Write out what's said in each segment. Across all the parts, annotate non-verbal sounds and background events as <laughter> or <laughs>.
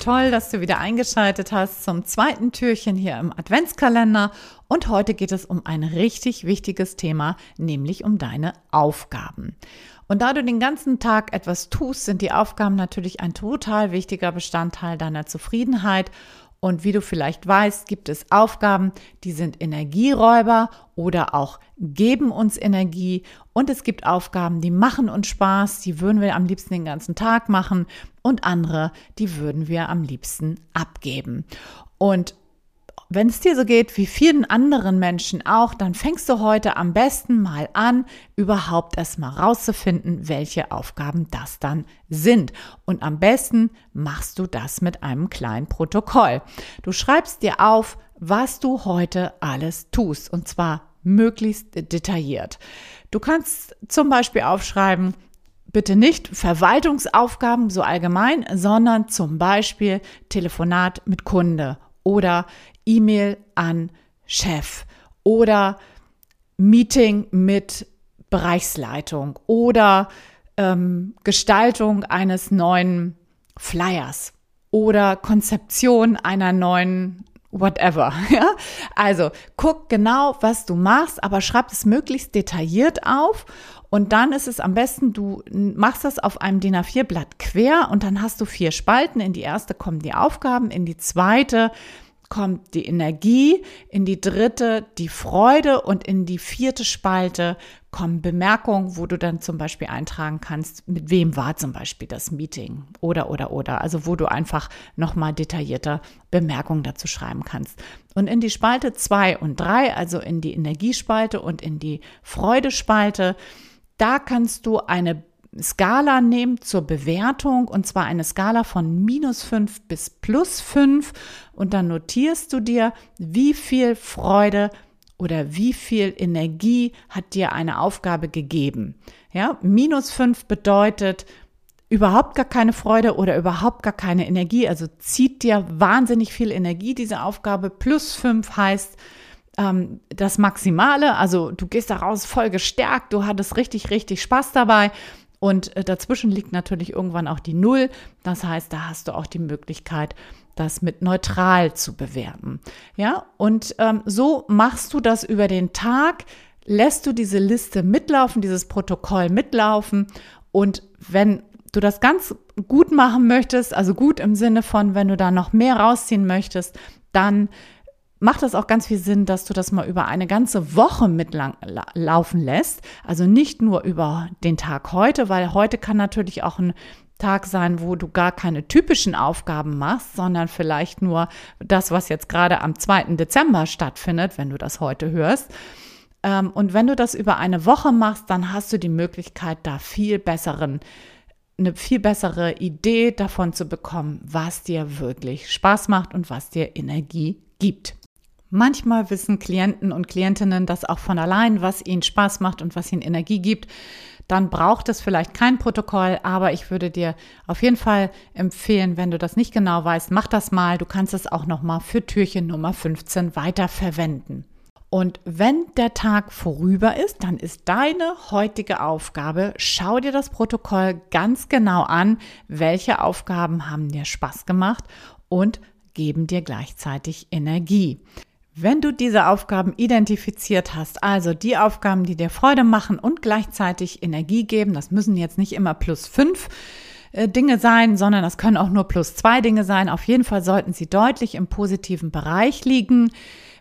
Toll, dass du wieder eingeschaltet hast zum zweiten Türchen hier im Adventskalender. Und heute geht es um ein richtig wichtiges Thema, nämlich um deine Aufgaben. Und da du den ganzen Tag etwas tust, sind die Aufgaben natürlich ein total wichtiger Bestandteil deiner Zufriedenheit. Und wie du vielleicht weißt, gibt es Aufgaben, die sind Energieräuber oder auch geben uns Energie. Und es gibt Aufgaben, die machen uns Spaß, die würden wir am liebsten den ganzen Tag machen und andere, die würden wir am liebsten abgeben. Und wenn es dir so geht wie vielen anderen Menschen auch, dann fängst du heute am besten mal an, überhaupt erstmal rauszufinden, welche Aufgaben das dann sind. Und am besten machst du das mit einem kleinen Protokoll. Du schreibst dir auf, was du heute alles tust und zwar möglichst detailliert. Du kannst zum Beispiel aufschreiben, bitte nicht Verwaltungsaufgaben so allgemein, sondern zum Beispiel Telefonat mit Kunde oder E-Mail an Chef oder Meeting mit Bereichsleitung oder ähm, Gestaltung eines neuen Flyers oder Konzeption einer neuen whatever. <laughs> Ja? Also guck genau, was du machst, aber schreib es möglichst detailliert auf und dann ist es am besten, du machst das auf einem DIN A4-Blatt quer und dann hast du vier Spalten. In die erste kommen die Aufgaben, in die zweite kommt die Energie, in die dritte die Freude und in die vierte Spalte kommen Bemerkungen, wo du dann zum Beispiel eintragen kannst, mit wem war zum Beispiel das Meeting oder, oder, oder. Also wo du einfach nochmal detaillierter Bemerkungen dazu schreiben kannst. Und in die Spalte zwei und drei, also in die Energiespalte und in die Freudespalte, da kannst du eine Skala nehmen zur Bewertung und zwar eine Skala von minus fünf bis plus fünf und dann notierst du dir, wie viel Freude oder wie viel Energie hat dir eine Aufgabe gegeben. Ja, minus fünf bedeutet überhaupt gar keine Freude oder überhaupt gar keine Energie, also zieht dir wahnsinnig viel Energie diese Aufgabe. Plus fünf heißt, ähm, das Maximale. Also du gehst daraus voll gestärkt, du hattest richtig, richtig Spaß dabei. Und äh, dazwischen liegt natürlich irgendwann auch die Null. Das heißt, da hast du auch die Möglichkeit, das mit neutral zu bewerten. Ja, und ähm, so machst du das über den Tag, lässt du diese Liste mitlaufen, dieses Protokoll mitlaufen. Und wenn du das ganz gut machen möchtest, also gut im Sinne von, wenn du da noch mehr rausziehen möchtest, dann macht das auch ganz viel Sinn, dass du das mal über eine ganze Woche mitlaufen lässt. Also nicht nur über den Tag heute, weil heute kann natürlich auch ein Tag sein, wo du gar keine typischen Aufgaben machst, sondern vielleicht nur das, was jetzt gerade am 2. Dezember stattfindet, wenn du das heute hörst. Ähm, und wenn du das über eine Woche machst, dann hast du die Möglichkeit, da viel besseren eine viel bessere Idee davon zu bekommen, was dir wirklich Spaß macht und was dir Energie gibt. Manchmal wissen Klienten und Klientinnen das auch von allein, was ihnen Spaß macht und was ihnen Energie gibt. Dann braucht es vielleicht kein Protokoll, aber ich würde dir auf jeden Fall empfehlen, wenn du das nicht genau weißt, mach das mal. Du kannst es auch noch mal für Türchen Nummer 15 weiter verwenden. Und wenn der Tag vorüber ist, dann ist deine heutige Aufgabe, schau dir das Protokoll ganz genau an, welche Aufgaben haben dir Spaß gemacht und geben dir gleichzeitig Energie. Wenn du diese Aufgaben identifiziert hast, also die Aufgaben, die dir Freude machen und gleichzeitig Energie geben, das müssen jetzt nicht immer plus fünf äh, Dinge sein, sondern das können auch nur plus zwei Dinge sein. Auf jeden Fall sollten sie deutlich im positiven Bereich liegen.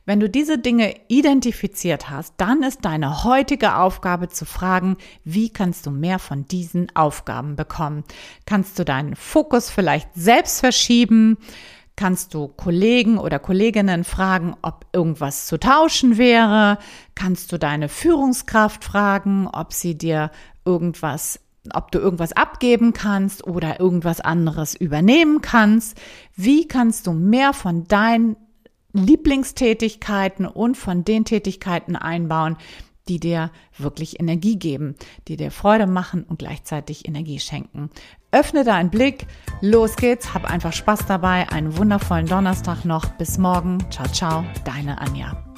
Wenn du diese Dinge identifiziert hast, dann ist deine heutige Aufgabe zu fragen, wie kannst du mehr von diesen Aufgaben bekommen? Kannst du deinen Fokus vielleicht selbst verschieben? Kannst du Kollegen oder Kolleginnen fragen, ob irgendwas zu tauschen wäre? Kannst du deine Führungskraft fragen, ob sie dir irgendwas ob du irgendwas abgeben kannst oder irgendwas anderes übernehmen kannst. Wie kannst du mehr von deinen Lieblingstätigkeiten und von den Tätigkeiten einbauen, die dir wirklich Energie geben, die dir Freude machen und gleichzeitig Energie schenken. Öffne deinen Blick, los geht's, hab einfach Spaß dabei, einen wundervollen Donnerstag noch, bis morgen, ciao, ciao, deine Anja.